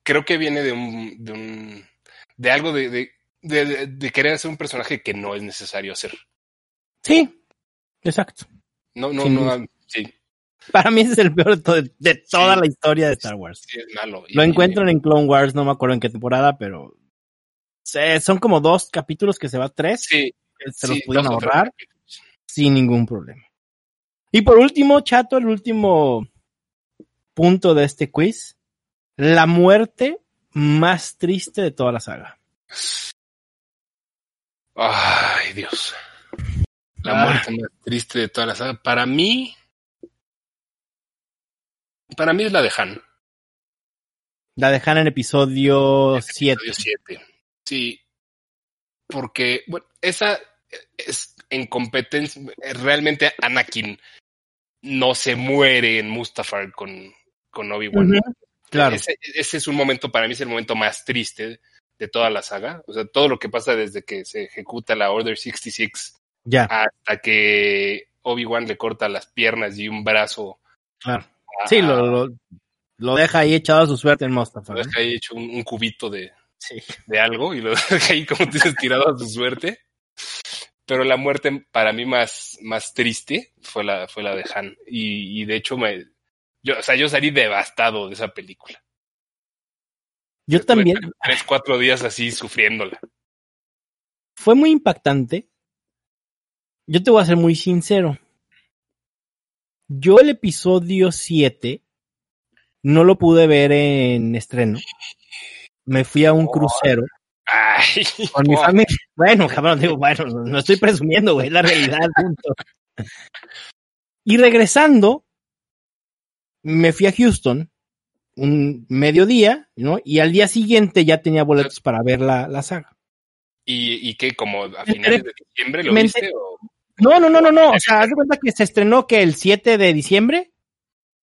creo que viene de un, de un, de algo de, de- de querer hacer un personaje que no es necesario hacer.
Sí, exacto.
No, no, no,
duda.
sí,
Para mí es el peor de, to- de toda
Sí.
la historia de Star Wars.
sí es malo. Y-
Lo encuentran en Clone Wars, no me acuerdo en qué temporada, pero son como dos capítulos que se va tres,
Sí,
que se los
tres
ahorrar sin ningún problema. Y por último, Chato, el último punto de este quiz, la muerte más triste de toda la saga.
Ay, Dios. La
Ah.
muerte más triste de toda la saga. Para mí, para mí es la de Han.
La dejan en episodio 7.
Episodio 7. Sí. Porque, bueno, esa es en competencia. Realmente Anakin no se muere en Mustafar con, con Obi-Wan.
Claro.
Ese, ese es un momento, para mí es el momento más triste de toda la saga. O sea, todo lo que pasa desde que se ejecuta la Order 66
Ya,
hasta que Obi-Wan le corta las piernas y un brazo.
claro.
a-
Sí, lo, lo, lo deja ahí echado a su suerte en Mustafa.
lo deja ahí hecho un, un cubito de,
Sí.
de algo y lo deja ahí, como dices, tirado a su suerte. Pero la muerte para mí más, más triste fue la, fue la de Han. Y, y de hecho, me, yo, o sea, yo salí devastado de esa película.
Yo también.
Tres, cuatro días así sufriéndola.
fue muy impactante. Yo te voy a ser muy sincero. Yo el episodio 7 no lo pude ver en estreno. Me fui a un
Oh.
crucero
Ay,
con mi
oh,
familia. Bueno, cabrón, digo, bueno, no, estoy presumiendo, güey, la realidad. punto. Y regresando, me fui a Houston un mediodía, ¿no? Y al día siguiente ya tenía boletos para ver la, la saga.
¿Y, y qué? ¿Como a finales de diciembre lo viste? O?
No, no, no, no, no. O sea, haz de cuenta que se estrenó que el 7 de diciembre.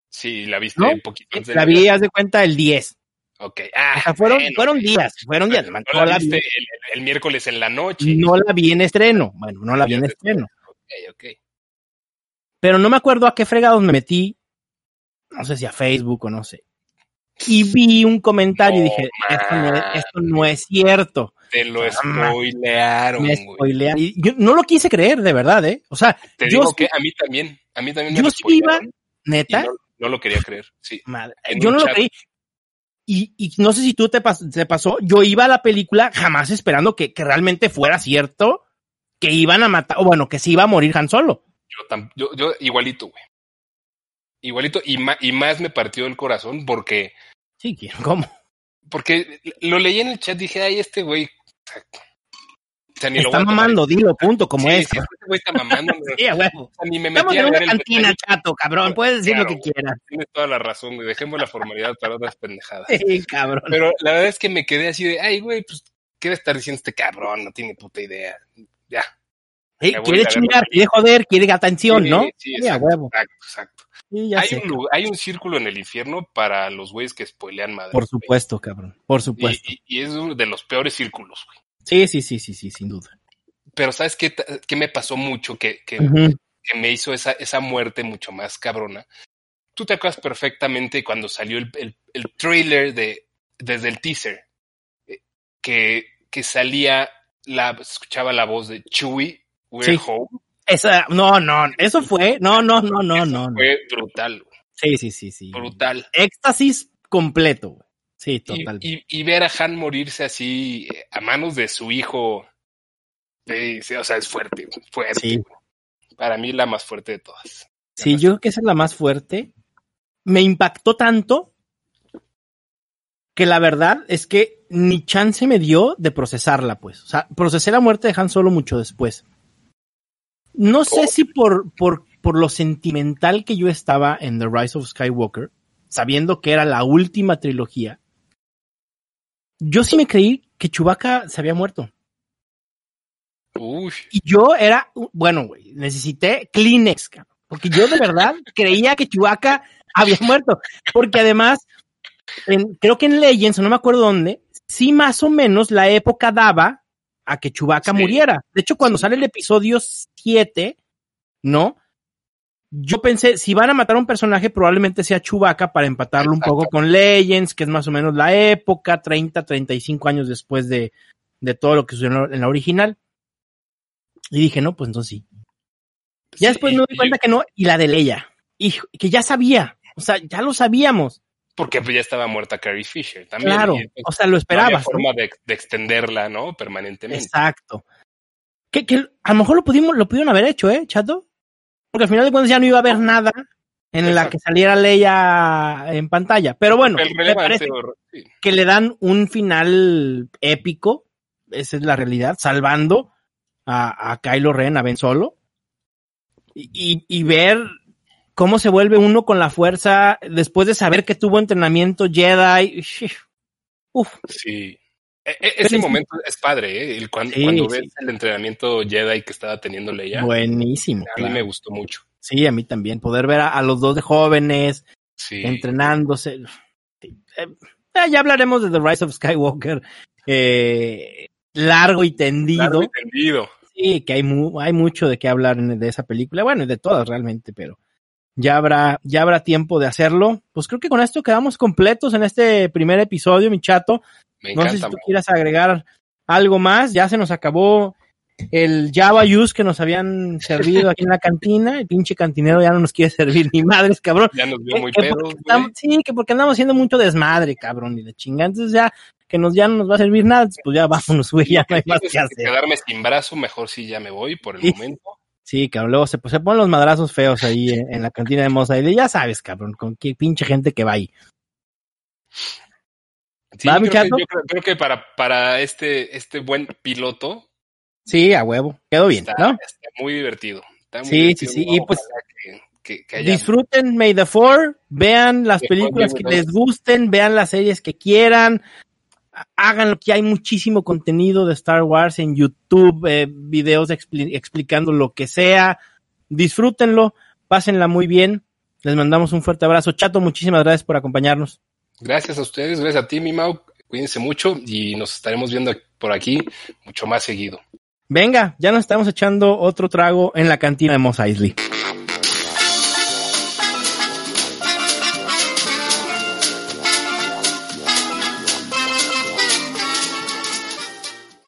Sí, la viste
¿No?
un poquito antes
La vi, haz de cuenta, el 10.
Ok. Ah,
O sea, fueron,
bueno,
fueron días, fueron días.
no la
la,
viste
vi,
el, el miércoles en la noche.
no la vi en estreno. Bueno, no la vi en estreno.
Ok, ok.
Pero no me acuerdo a qué fregados me metí. No sé si a Facebook o no sé. Y vi un comentario y dije, esto no, es,
man.
esto no es cierto.
Te lo spoilearon,
Me spoilearon. Y yo no lo quise creer, de verdad, ¿eh? O sea,
te
yo
digo que a mí también, a mí también me
yo sí iba, neta,
no, no lo quería creer, sí.
madre, yo no lo creí. Y, y no sé si tú te, pas- te pasó, yo iba a la película jamás esperando que, que realmente fuera cierto que iban a matar, o bueno, que se iba a morir Han Solo.
Yo, yo, yo igualito, güey. Igualito, y, y más me partió el corazón porque,
Sí. ¿cómo?
porque lo leí en el chat, dije, ay, este güey, o sea, ni
Está mamando, dilo, punto, como
Sí,
es.
sí, este güey está mamando,
Sí, a huevo.
o sea, ni me
Estamos en una cantina, chato, cabrón. Puedes decir
Claro,
lo que quieras.
Tienes toda la razón, güey, dejemos la formalidad para otras pendejadas.
Sí, cabrón.
Pero la verdad es que me quedé así de, ay, güey, pues, ¿qué va a estar diciendo este cabrón? No tiene puta idea. Ya.
Sí, quiere chingar, quiere joder, quiere atención, ¿no?
sí, exacto,
huevo.
Exacto, exacto.
Sí,
Hay
sé.
un, lu- hay un círculo en el infierno para los güeyes que spoilean madre.
Por supuesto, cabrón. Por supuesto.
y- y es uno de los peores círculos, güey.
Sí, sí, sí, sí, sí, sin duda.
Pero ¿sabes qué, qué me pasó mucho? Que, que me hizo esa, esa muerte mucho más cabrona. Tú te acuerdas perfectamente cuando salió el, el, el trailer de, desde el teaser, eh, que, que salía, la, escuchaba la voz de Chewie, We're
Sí.
Home.
Esa, no, no, eso fue, no, no, no, no, no. no.
Fue brutal, güey,
Sí, sí, sí, sí.
brutal.
Éxtasis completo. güey. Sí, total.
y, y ver a Han morirse así eh, a manos de su hijo, sí, sí, o sea, es fuerte, fuerte.
Sí.
Para mí la más fuerte de todas.
Sí, yo creo que esa es la más fuerte. Me impactó tanto que la verdad es que ni chance me dio de procesarla, pues. O sea, procesé la muerte de Han Solo mucho después. No sé
Oh.
si por, por, por lo sentimental que yo estaba en The Rise of Skywalker, sabiendo que era la última trilogía, yo sí me creí que Chewbacca se había muerto.
Uy,
Y yo era, bueno, güey, necesité Kleenex, cabrón, porque yo de verdad creía que Chewbacca había muerto. Porque además, en- creo que en Legends, no me acuerdo dónde, sí más o menos la época daba a que Chewbacca
Sí.
muriera. De hecho, cuando sale el episodio 7, ¿no? Yo pensé, si van a matar a un personaje, probablemente sea Chewbacca para empatarlo un poco con Legends, que es más o menos la época, 30, 35 años después de, de todo lo que sucedió en la original. Y dije, no, pues entonces sí. Ya
Sí,
después me doy
y-
cuenta que no, y la de Leia. Hijo, que ya sabía. O sea, ya lo sabíamos.
Porque pues ya estaba muerta Carrie Fisher también.
Claro.
y,
O sea, lo
no había
esperabas. ¿no?
forma de, de extenderla, ¿no? Permanentemente.
Exacto. Que, que a lo mejor lo pudimos, lo pudieron haber hecho, ¿eh, chato? Porque al final de cuentas ya no iba a haber nada en la que saliera Leia en pantalla. Pero bueno, me parece
sí.
que le dan un final épico. Esa es la realidad, salvando a, a Kylo Ren, a Ben Solo. Y, y- y ver cómo se vuelve uno con la fuerza después de saber que tuvo entrenamiento Jedi. Uf,
Sí. E- e- ese
Pero-
momento es padre, ¿eh? El cuando,
Sí,
cuando
sí.
ves el entrenamiento Jedi que estaba teniendo Leia,
buenísimo.
a mí
claro.
me gustó mucho.
Sí, a mí también. Poder ver a, a los dos de jóvenes
Sí.
entrenándose. Eh, eh, ya hablaremos de The Rise of Skywalker eh, largo y tendido.
Largo y tendido.
Sí, que hay, mu- hay mucho de qué hablar de esa película. Bueno, de todas realmente, pero ya habrá, ya habrá tiempo de hacerlo. Pues creo que con esto quedamos completos en este primer episodio, mi chato.
Me
No sé si tú quieras agregar algo más. Ya se nos acabó el Java Juice que nos habían servido aquí en la cantina. El pinche cantinero ya no nos quiere servir ni madres, cabrón.
Ya nos vio muy
que porque estamos- sí, que porque andamos haciendo mucho desmadre, cabrón, y de chinga. Entonces ya, que nos, ya no nos va a servir nada, pues ya vámonos, güey, ya no hay más que hacer.
Quedarme sin brazo, mejor si ya me voy por el
Sí.
momento.
Sí, cabrón, luego se, pues, se ponen los madrazos feos ahí en, en la cantina de Moza, y ya sabes, cabrón, con qué pinche gente que va ahí.
Sí,
¿Va,
creo que, yo creo, creo que para, para este, este buen piloto
Sí, a huevo, quedó bien,
está,
¿no?
está muy divertido. Está muy
Sí,
divertido.
sí, sí, y
Ojalá
pues-
que, que-
Disfruten May the Four, vean las películas que les
Us.
gusten, vean las series que quieran, háganlo, que hay muchísimo contenido de Star Wars en YouTube, eh, videos expli- explicando lo que sea, disfrútenlo, pásenla muy bien, les mandamos un fuerte abrazo. Chato, muchísimas gracias por acompañarnos.
Gracias a ustedes, gracias a ti, mi Mau. Cuídense mucho y nos estaremos viendo por aquí mucho más seguido.
Venga, ya nos estamos echando otro trago en la cantina de Mos Eisley.